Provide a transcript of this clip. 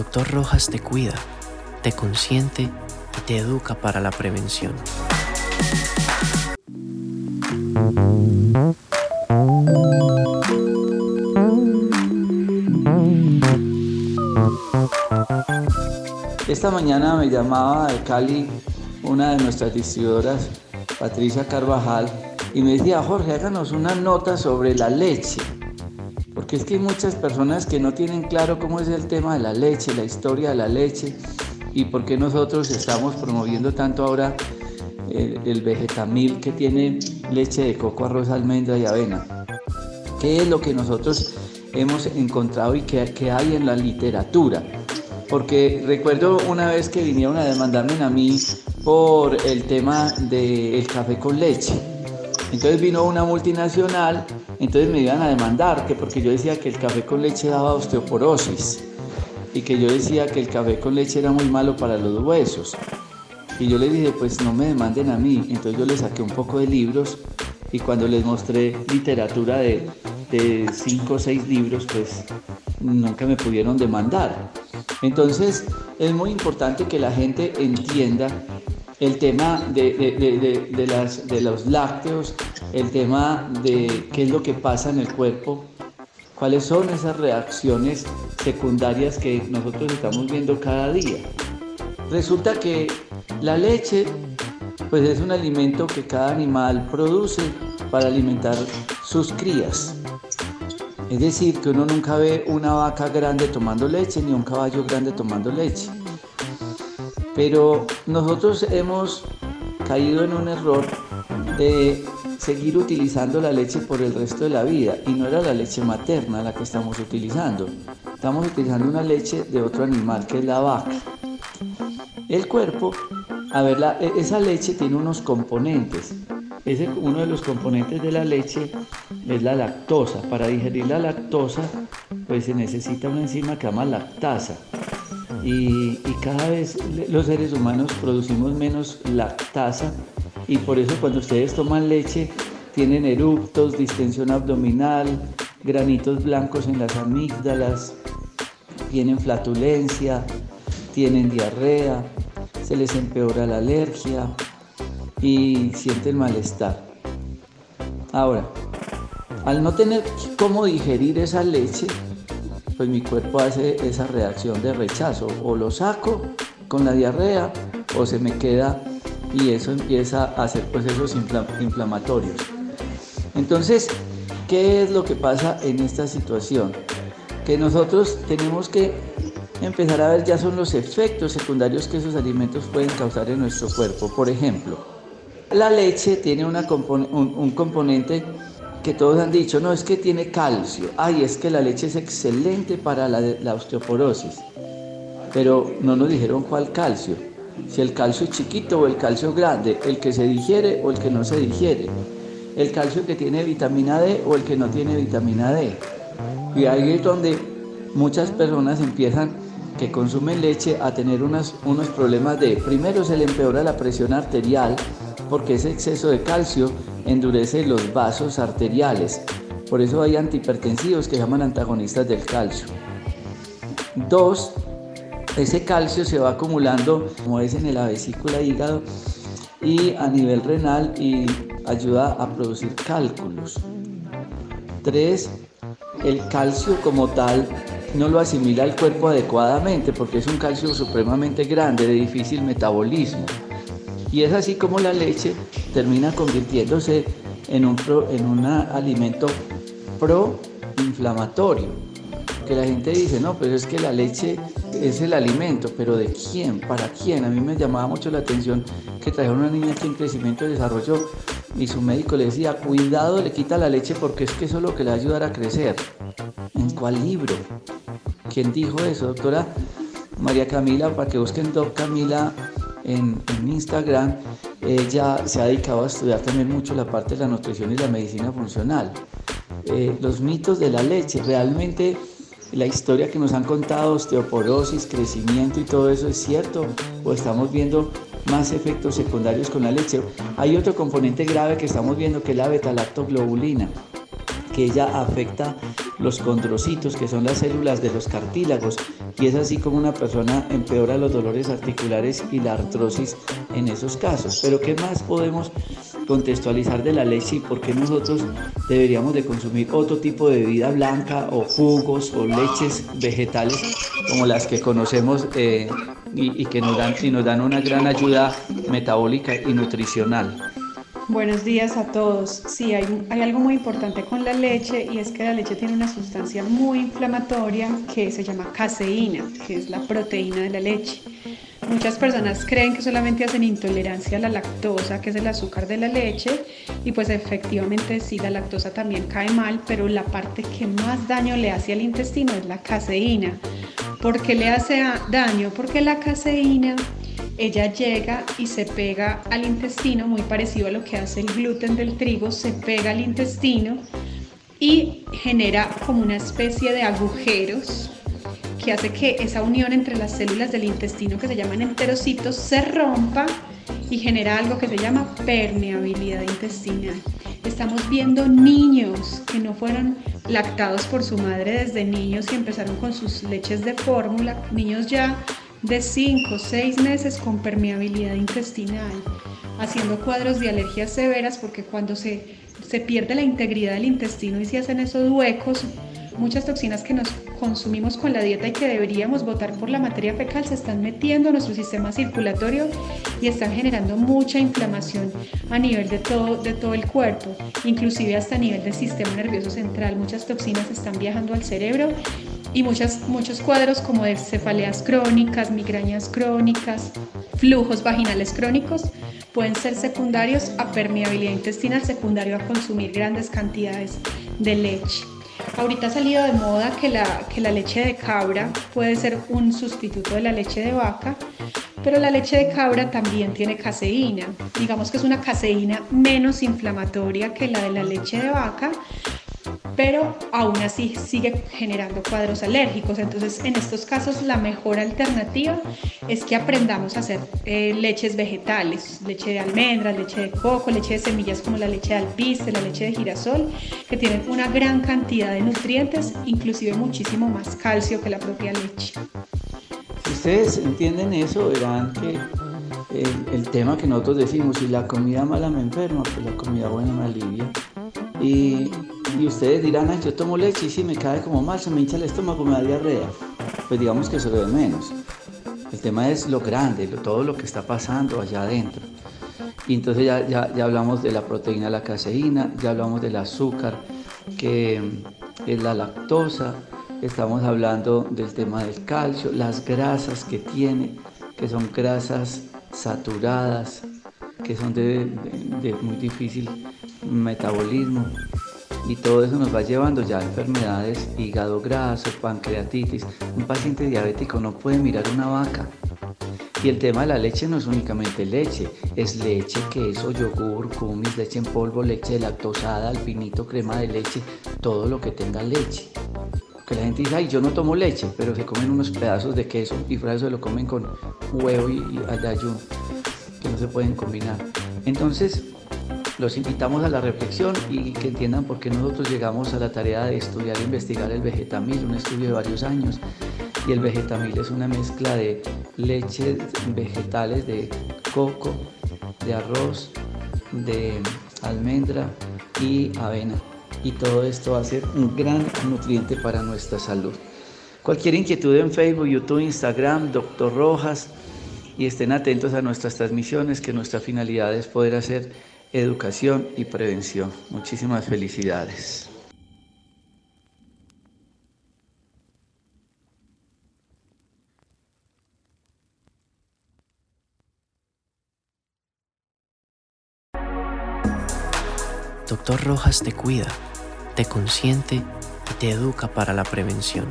Doctor Rojas te cuida, te consiente y te educa para la prevención. Esta mañana me llamaba de Cali una de nuestras distribuidoras, Patricia Carvajal, y me decía, Jorge, háganos una nota sobre la leche. Porque es que hay muchas personas que no tienen claro cómo es el tema de la leche, la historia de la leche, y por qué nosotros estamos promoviendo tanto ahora el, el vegetamil que tiene leche de coco, arroz, almendra y avena. ¿Qué es lo que nosotros hemos encontrado y que hay en la literatura? Porque recuerdo una vez que vinieron a demandarme a mí por el tema del café con leche. Entonces vino una multinacional, entonces me iban a demandar, que porque yo decía que el café con leche daba osteoporosis y que yo decía que el café con leche era muy malo para los huesos. Y yo le dije, pues no me demanden a mí. Entonces yo le saqué un poco de libros y cuando les mostré literatura de, de cinco o seis libros, pues nunca me pudieron demandar. Entonces es muy importante que la gente entienda el tema de, las, de los lácteos, el tema de qué es lo que pasa en el cuerpo, cuáles son esas reacciones secundarias que nosotros estamos viendo cada día. Resulta que la leche pues es un alimento que cada animal produce para alimentar sus crías. Es decir, que uno nunca ve una vaca grande tomando leche ni un caballo grande tomando leche. Pero nosotros hemos caído en un error de seguir utilizando la leche por el resto de la vida y no era la leche materna la que estamos utilizando. Estamos utilizando una leche de otro animal que es la vaca. El cuerpo, a ver, e, esa leche tiene unos componentes. Ese, uno de los componentes de la leche es la lactosa. Para digerir la lactosa, pues se necesita una enzima que se llama lactasa. Y, cada vez los seres humanos producimos menos lactasa y por eso cuando ustedes toman leche tienen eruptos, distensión abdominal, granitos blancos en las amígdalas, tienen flatulencia, tienen diarrea, se les empeora la alergia y sienten malestar. Ahora, al no tener cómo digerir esa leche, pues mi cuerpo hace esa reacción de rechazo. O lo saco con la diarrea o se me queda y eso empieza a hacer procesos inflamatorios. Entonces, ¿qué es lo que pasa en esta situación? Que nosotros tenemos que empezar a ver ya son los efectos secundarios que esos alimentos pueden causar en nuestro cuerpo. Por ejemplo, la leche tiene un, componente que todos han dicho, no, es que tiene calcio. Ay, es que la leche es excelente para la, osteoporosis. Pero no nos dijeron cuál calcio. Si el calcio es chiquito o el calcio grande, el que se digiere o el que no se digiere. El calcio que tiene vitamina D o el que no tiene vitamina D. Y ahí es donde muchas personas empiezan que consumen leche a tener unos problemas de, primero se le empeora la presión arterial, porque ese exceso de calcio endurece los vasos arteriales. Por eso hay antihipertensivos que llaman antagonistas del calcio. Dos, ese calcio se va acumulando, como es en la vesícula hígado, y a nivel renal y ayuda a producir cálculos. Tres, el calcio como tal no lo asimila el cuerpo adecuadamente porque es un calcio supremamente grande, de difícil metabolismo. Y es así como la leche termina convirtiéndose en un, en un alimento proinflamatorio. Que la gente dice, no, pero es que la leche es el alimento, pero ¿de quién? ¿Para quién? A mí me llamaba mucho la atención que trajeron una niña aquí en crecimiento y desarrollo y su médico le decía, cuidado, le quita la leche porque es que eso es lo que le va a ayudar a crecer. ¿En cuál libro? ¿Quién dijo eso, doctora? María Camila, para que busquen Doc Camila en, Instagram, ella se ha dedicado a estudiar también mucho la parte de la nutrición y la medicina funcional. Eh, los mitos de la leche, realmente la historia que nos han contado, osteoporosis, crecimiento y todo eso es cierto, o estamos viendo más efectos secundarios con la leche. Hay otro componente grave que estamos viendo que es la beta-lactoglobulina. Que ella afecta los condrocitos, que son las células de los cartílagos, y es así como una persona empeora los dolores articulares y la artrosis en esos casos. Pero ¿qué más podemos contextualizar de la leche y por qué nosotros deberíamos de consumir otro tipo de bebida blanca o jugos o leches vegetales como las que conocemos eh, y, que nos dan, y nos dan una gran ayuda metabólica y nutricional? Buenos días a todos. Sí, hay, algo muy importante con la leche y es que la leche tiene una sustancia muy inflamatoria que se llama caseína, que es la proteína de la leche. Muchas personas creen que solamente hacen intolerancia a la lactosa, que es el azúcar de la leche, y pues efectivamente sí, la lactosa también cae mal, pero la parte que más daño le hace al intestino es la caseína. ¿Por qué le hace daño? Porque la caseína ella llega y se pega al intestino, muy parecido a lo que hace el gluten del trigo, se pega al intestino y genera como una especie de agujeros que hace que esa unión entre las células del intestino que se llaman enterocitos se rompa y genera algo que se llama permeabilidad intestinal. Estamos viendo niños que no fueron lactados por su madre desde niños y empezaron con sus leches de fórmula, niños ya de 5 o 6 meses con permeabilidad intestinal, haciendo cuadros de alergias severas porque cuando se, se pierde la integridad del intestino y se hacen esos huecos, muchas toxinas que nos consumimos con la dieta y que deberíamos botar por la materia fecal se están metiendo a nuestro sistema circulatorio y están generando mucha inflamación a nivel de todo, de todo el cuerpo, inclusive hasta a nivel del sistema nervioso central. Muchas toxinas están viajando al cerebro y muchas, muchos cuadros como de cefaleas crónicas, migrañas crónicas, flujos vaginales crónicos pueden ser secundarios a permeabilidad intestinal, secundario a consumir grandes cantidades de leche. Ahorita ha salido de moda que la, que la leche de cabra puede ser un sustituto de la leche de vaca, pero la leche de cabra también tiene caseína. Digamos que es una caseína menos inflamatoria que la de la leche de vaca, pero aún así sigue generando cuadros alérgicos. Entonces, en estos casos, la mejor alternativa es que aprendamos a hacer eh, leches vegetales, leche de almendras, leche de coco, leche de semillas como la leche de alpiste, la leche de girasol, que tienen una gran cantidad de nutrientes, inclusive muchísimo más calcio que la propia leche. Si ustedes entienden eso, verán que el, el tema que nosotros decimos, si la comida mala me enferma, pues la comida buena me alivia. Y y ustedes dirán, yo tomo leche y si me cae como mal, se me hincha el estómago, me da diarrea. Pues digamos que eso lo de menos. El tema es lo grande, todo lo que está pasando allá adentro. Y entonces ya, ya, ya hablamos de la proteína, la caseína, ya hablamos del azúcar, que es la lactosa, estamos hablando del tema del calcio, las grasas que tiene, que son grasas saturadas, que son de muy difícil metabolismo y todo eso nos va llevando ya a enfermedades, hígado graso, pancreatitis. Un paciente diabético no puede mirar una vaca. Y el tema de la leche no es únicamente leche, es leche, queso, yogur, kumis, leche en polvo, leche lactosada, alpinito, crema de leche, todo lo que tenga leche. Que la gente dice, ay, yo no tomo leche, pero se comen unos pedazos de queso y fuera eso lo comen con huevo y, y que no se pueden combinar. Entonces, los invitamos a la reflexión y que entiendan por qué nosotros llegamos a la tarea de estudiar e investigar el vegetamil, un estudio de varios años. Y el vegetamil es una mezcla de leches vegetales de coco, de arroz, de almendra y avena. Y todo esto va a ser un gran nutriente para nuestra salud. Cualquier inquietud en Facebook, YouTube, Instagram, Doctor Rojas, y estén atentos a nuestras transmisiones, que nuestra finalidad es poder hacer educación y prevención. Muchísimas felicidades. Doctor Rojas te cuida, te consiente y te educa para la prevención.